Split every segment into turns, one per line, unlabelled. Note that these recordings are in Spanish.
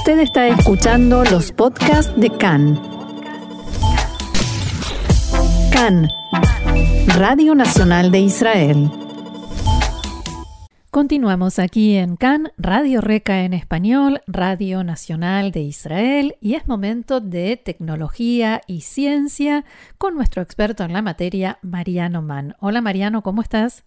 Usted está escuchando los podcasts de CAN. CAN, Radio Nacional de Israel. Continuamos aquí en CAN, Radio Reca en español, Radio Nacional de Israel, y es momento de tecnología y ciencia con nuestro experto en la materia, Mariano Mann. Hola Mariano, ¿cómo estás?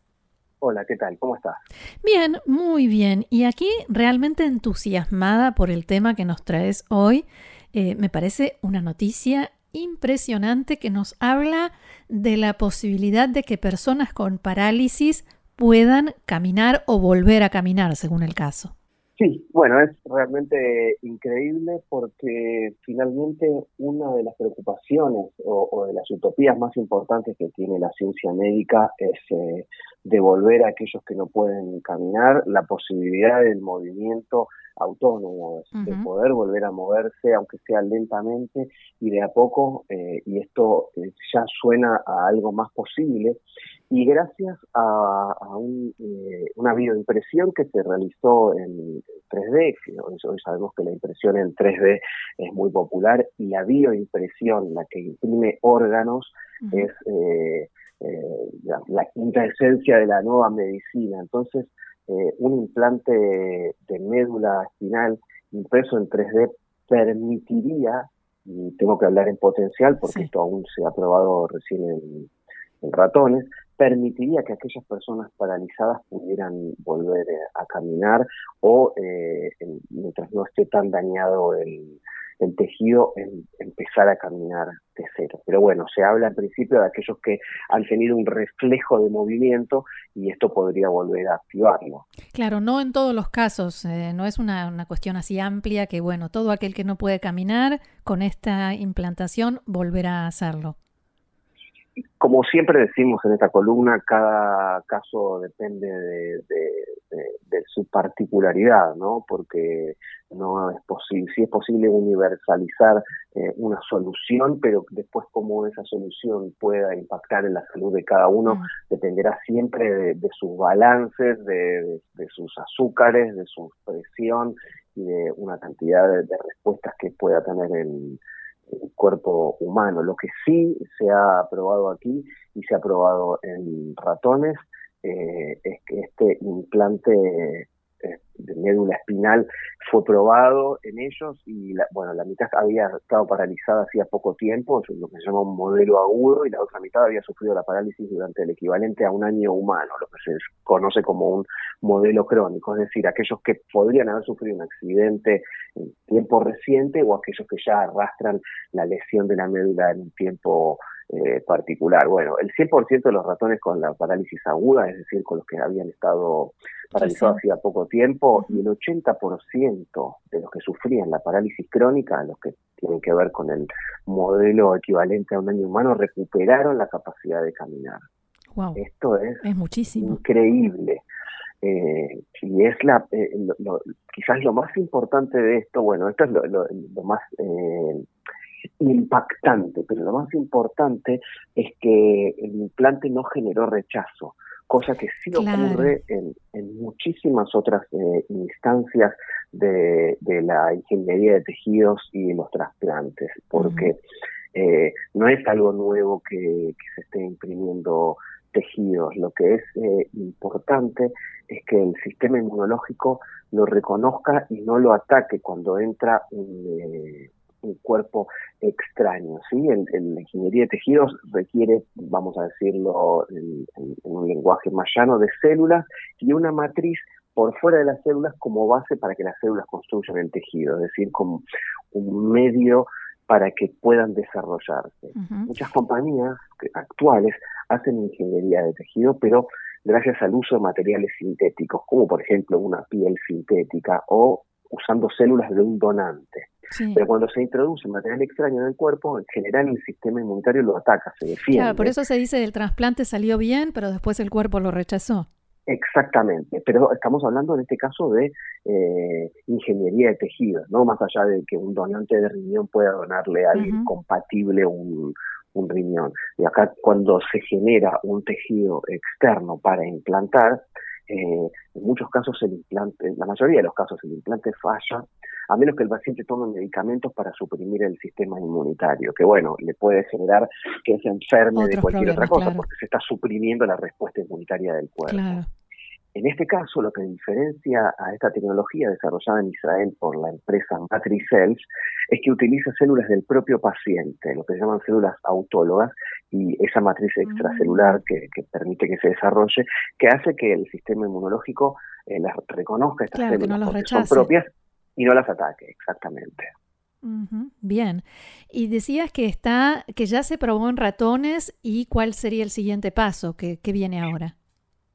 Hola, ¿qué tal? ¿Cómo estás?
Bien, muy bien. Y aquí realmente entusiasmada por el tema que nos traes hoy. Eh, me parece una noticia impresionante que nos habla de la posibilidad de que personas con parálisis puedan caminar o volver a caminar, según el caso.
Sí, bueno, es realmente increíble porque finalmente una de las preocupaciones o, de las utopías más importantes que tiene la ciencia médica es eh, devolver a aquellos que no pueden caminar la posibilidad del movimiento autónomo, de poder volver a moverse, aunque sea lentamente y de a poco, eh, y esto eh, ya suena a algo más posible, y gracias a, eh, una bioimpresión que se realizó en 3D, hoy, sabemos que la impresión en 3D es muy popular, y la bioimpresión, la que imprime órganos, es la, la quinta esencia de la nueva medicina. Entonces, eh, un implante de médula espinal impreso en 3D permitiría, y tengo que hablar en potencial porque esto aún se ha probado recién en, ratones, permitiría que aquellas personas paralizadas pudieran volver eh, a caminar o eh, mientras no esté tan dañado el, el tejido en empezar a caminar de cero. Pero bueno, se habla en principio de aquellos que han tenido un reflejo de movimiento y esto podría volver a activarlo.
Claro, no en todos los casos, eh, no es una, una cuestión así amplia que, bueno, todo aquel que no puede caminar con esta implantación volverá a hacerlo
como siempre decimos en esta columna, cada caso depende de, su particularidad, ¿no? Porque no es posible, sí es posible universalizar eh, una solución, pero después cómo esa solución pueda impactar en la salud de cada uno mm. dependerá siempre de, sus balances, de, sus azúcares, de su presión y de una cantidad de, respuestas que pueda tener el cuerpo humano. Lo que sí se ha probado aquí y se ha probado en ratones eh, es que este implante de médula espinal fue probado en ellos y la, bueno, la mitad había estado paralizada hacía poco tiempo, es lo que se llama un modelo agudo, y la otra mitad había sufrido la parálisis durante el equivalente a un año humano, lo que se conoce como un modelo crónico, es decir, aquellos que podrían haber sufrido un accidente en tiempo reciente o aquellos que ya arrastran la lesión de la médula en un tiempo eh, particular. Bueno, el 100% de los ratones con la parálisis aguda, es decir, con los que habían estado paralizados hacía poco tiempo, y el 80% de los que sufrían la parálisis crónica, los que tienen que ver con el modelo equivalente a un año humano, recuperaron la capacidad de caminar. Esto es,
muchísimo.
increíble. Eh, y es la eh, quizás lo más importante de esto, bueno, esto es lo, lo más eh, impactante, pero lo más importante es que el implante no generó rechazo, cosa que sí ocurre en, muchísimas otras eh, instancias de, la ingeniería de tejidos y los trasplantes, porque eh, no es algo nuevo que, se esté imprimiendo tejidos. Lo que es eh, importante es que el sistema inmunológico lo reconozca y no lo ataque cuando entra un, un cuerpo extraño. ¿sí? En, la ingeniería de tejidos requiere, vamos a decirlo en, un lenguaje más llano, de células y una matriz por fuera de las células como base para que las células construyan el tejido, es decir, como un medio para que puedan desarrollarse. Muchas compañías actuales hacen ingeniería de tejido, pero gracias al uso de materiales sintéticos, como por ejemplo una piel sintética o usando células de un donante. Pero cuando se introduce material extraño en el cuerpo, en general el sistema inmunitario lo ataca, se defiende.
Claro, por eso se dice el trasplante salió bien, pero después el cuerpo lo rechazó.
Exactamente, pero estamos hablando en este caso de eh, ingeniería de tejidos, no más allá de que un donante de riñón pueda donarle a alguien compatible un, un riñón. Y acá cuando se genera un tejido externo para implantar, eh, en muchos casos el implante, en la mayoría de los casos el implante falla a menos que el paciente tome medicamentos para suprimir el sistema inmunitario, que bueno, le puede generar que se enferme de cualquier otra cosa, porque se está suprimiendo la respuesta inmunitaria del cuerpo. En este caso, lo que diferencia a esta tecnología desarrollada en Israel por la empresa Matricels es que utiliza células del propio paciente, lo que se llaman células autólogas, y esa matriz ah. extracelular que, permite que se desarrolle, que hace que el sistema inmunológico eh, las reconozca estas células que son propias y no las ataque, exactamente.
Bien. Y decías que está, que ya se probó en ratones y cuál sería el siguiente paso que, viene ahora.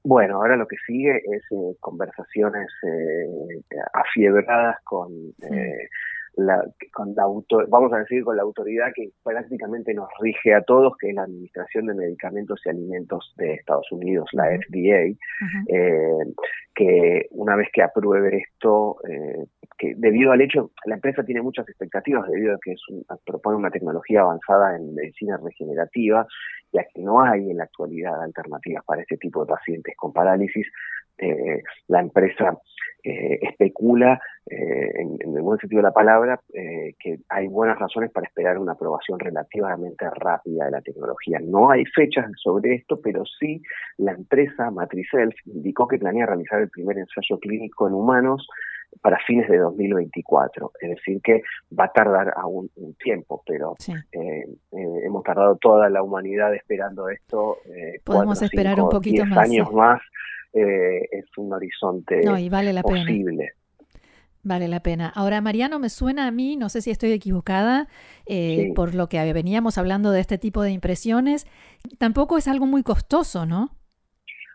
Bueno, ahora lo que sigue es eh, conversaciones eh, afiebradas con eh, la, con la vamos a decir con la autoridad que prácticamente nos rige a todos, que es la Administración de Medicamentos y Alimentos de Estados Unidos, la FDA, eh, que una vez que apruebe esto, eh, que debido al hecho, la empresa tiene muchas expectativas debido a que es propone una tecnología avanzada en medicina regenerativa, ya que no hay en la actualidad alternativas para este tipo de pacientes. Con parálisis, eh, la empresa eh, especula, eh, en, el buen sentido de la palabra, que hay buenas razones para esperar una aprobación relativamente rápida de la tecnología. No hay fechas sobre esto, pero sí la empresa Matricel indicó que planea realizar el primer ensayo clínico en humanos para fines de 2024. Es decir, que va a tardar aún un tiempo, pero hemos tardado toda la humanidad esperando esto.
Podemos esperar un poquito
más. años más eh, es un horizonte
no, y vale la
posible.
Vale la pena. Ahora, Mariano, me suena a mí, no sé si estoy equivocada, eh, por lo que veníamos hablando de este tipo de impresiones, tampoco es algo muy costoso, ¿no?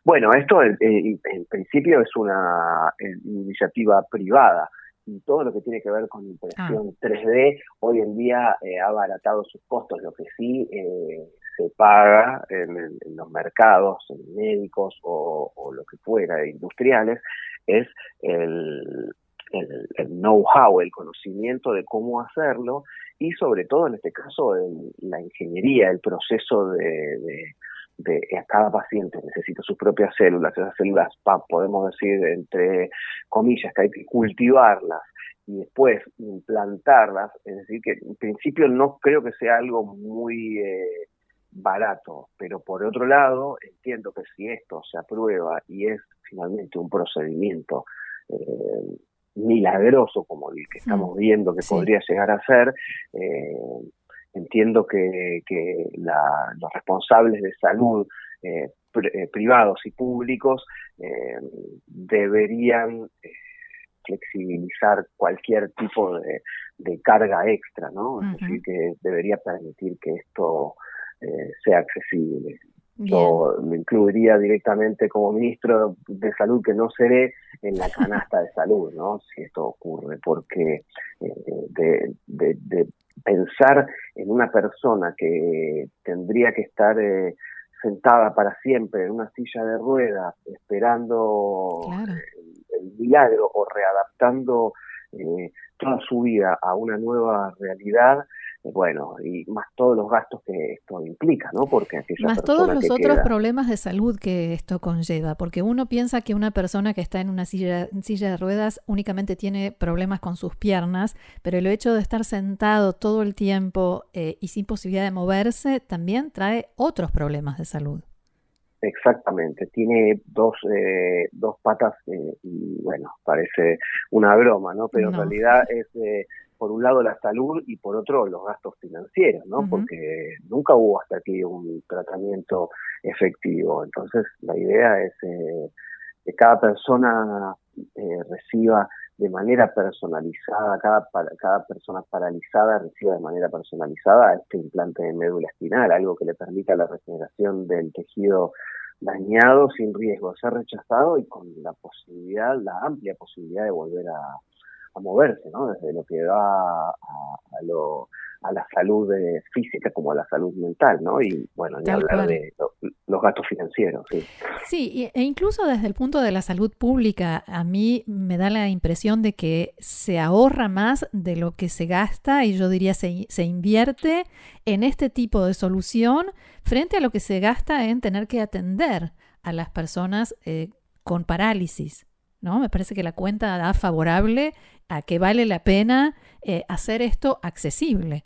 Bueno, esto en, principio es una iniciativa privada y todo lo que tiene que ver con impresión 3D ah. hoy en día eh, ha abaratado sus costos, lo que sí eh, se paga en, los mercados, en médicos o, lo que fuera, industriales, es el, el, know-how, el conocimiento de cómo hacerlo y sobre todo en este caso la ingeniería, el proceso de, de, cada paciente necesita sus propias células, esas células podemos decir entre comillas que hay que cultivarlas y después implantarlas, es decir que en principio no creo que sea algo muy eh, barato, pero por otro lado entiendo que si esto se aprueba y es finalmente un procedimiento eh, milagroso como el que estamos mm, viendo que podría llegar a ser, eh, entiendo que, los responsables de salud eh, privados y públicos deberían flexibilizar cualquier tipo de, carga extra, ¿no? Es decir, que debería permitir que esto eh, sea accesible. Yo me incluiría directamente como ministro de salud, que no seré en la canasta de salud, ¿no? Si esto ocurre, porque eh, de, pensar en una persona que tendría que estar eh, sentada para siempre en una silla de ruedas, esperando el, milagro o readaptando toda su vida a una nueva realidad, bueno, y más todos los gastos que esto implica, ¿no?
Porque más todos los otros problemas de salud que esto conlleva, porque uno piensa que una persona que está en una silla, silla de ruedas únicamente tiene problemas con sus piernas, pero el hecho de estar sentado todo el tiempo eh, y sin posibilidad de moverse también trae otros problemas de salud.
Exactamente, tiene dos, eh, dos patas eh, y bueno, parece una broma, ¿no? Pero en realidad es por un lado la salud y por otro los gastos financieros, ¿no? Porque nunca hubo hasta aquí un tratamiento efectivo. Entonces, la idea es eh, que cada persona eh, reciba de manera personalizada, cada, cada persona paralizada reciba de manera personalizada este implante de médula espinal, algo que le permita la regeneración del tejido dañado sin riesgo de ser rechazado y con la posibilidad, la amplia posibilidad de volver a, a moverse, ¿no? Desde lo que va a, lo, a la salud eh, física como a la salud mental, ¿no? Y bueno, ni hablar de los gastos financieros. Sí.
sí, e incluso desde el punto de la salud pública, a mí me da la impresión de que se ahorra más de lo que se gasta y yo diría se, se invierte en este tipo de solución frente a lo que se gasta en tener que atender a las personas eh, con parálisis. ¿no? Me parece que la cuenta da favorable a que vale la pena eh, hacer esto accesible.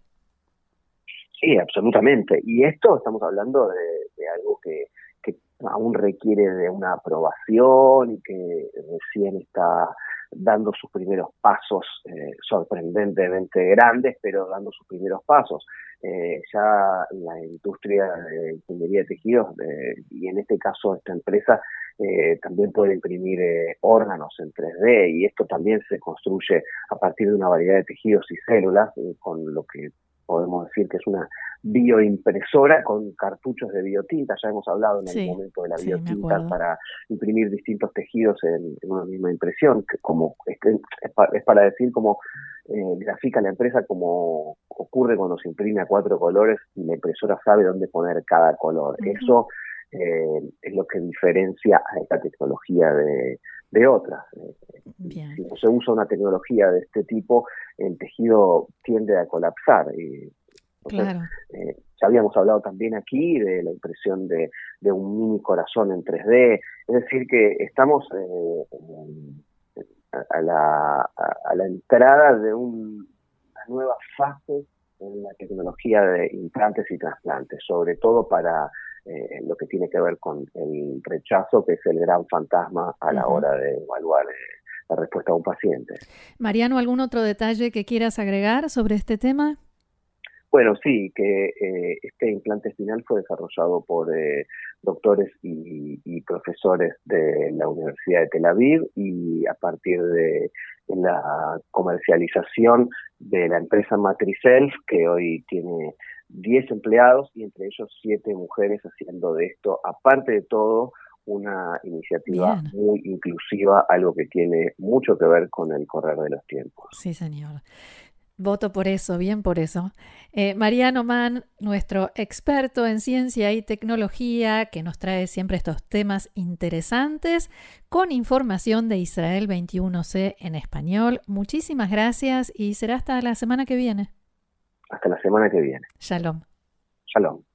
Sí, absolutamente. Y esto estamos hablando de, algo que, aún requiere de una aprobación y que recién está dando sus primeros pasos eh, sorprendentemente grandes, pero dando sus primeros pasos. Eh, ya la industria de ingeniería de tejidos, y en este caso esta empresa, eh, también puede imprimir órganos en 3D y esto también se construye a partir de una variedad de tejidos y células, con lo que podemos decir que es una bioimpresora con cartuchos de biotinta, ya hemos hablado en el momento de la biotinta para imprimir distintos tejidos en, una misma impresión, que como es, para decir como eh, grafica la empresa como ocurre cuando se imprime a cuatro colores y la impresora sabe dónde poner cada color. Eso eh, es lo que diferencia a esta tecnología de, de otras. Si no se usa una tecnología de este tipo, el tejido tiende a colapsar. Y, eh, ya habíamos hablado también aquí de la impresión de, un mini corazón en 3D, es decir, que estamos eh, a, la, a, la, entrada de una nueva fase en la tecnología de implantes y trasplantes, sobre todo para eh, lo que tiene que ver con el rechazo, que es el gran fantasma a la hora de evaluar eh, la respuesta a un paciente.
Mariano, ¿algún otro detalle que quieras agregar sobre este tema?
Bueno, sí, que eh, este implante espinal fue desarrollado por doctores y, y, profesores de la Universidad de Tel Aviv y a partir de la comercialización de la empresa Matricelf, que hoy tiene 10 empleados y entre ellos 7 mujeres haciendo de esto, aparte de todo, una iniciativa muy inclusiva, algo que tiene mucho que ver con el correr de los tiempos.
Sí, señor. Voto por eso, bien por eso. Eh, Mariano Mann, nuestro experto en ciencia y tecnología, que nos trae siempre estos temas interesantes con información de Israel 21C en español. Muchísimas gracias y será hasta la semana que viene.
Hasta la semana que viene.
Shalom.
Shalom.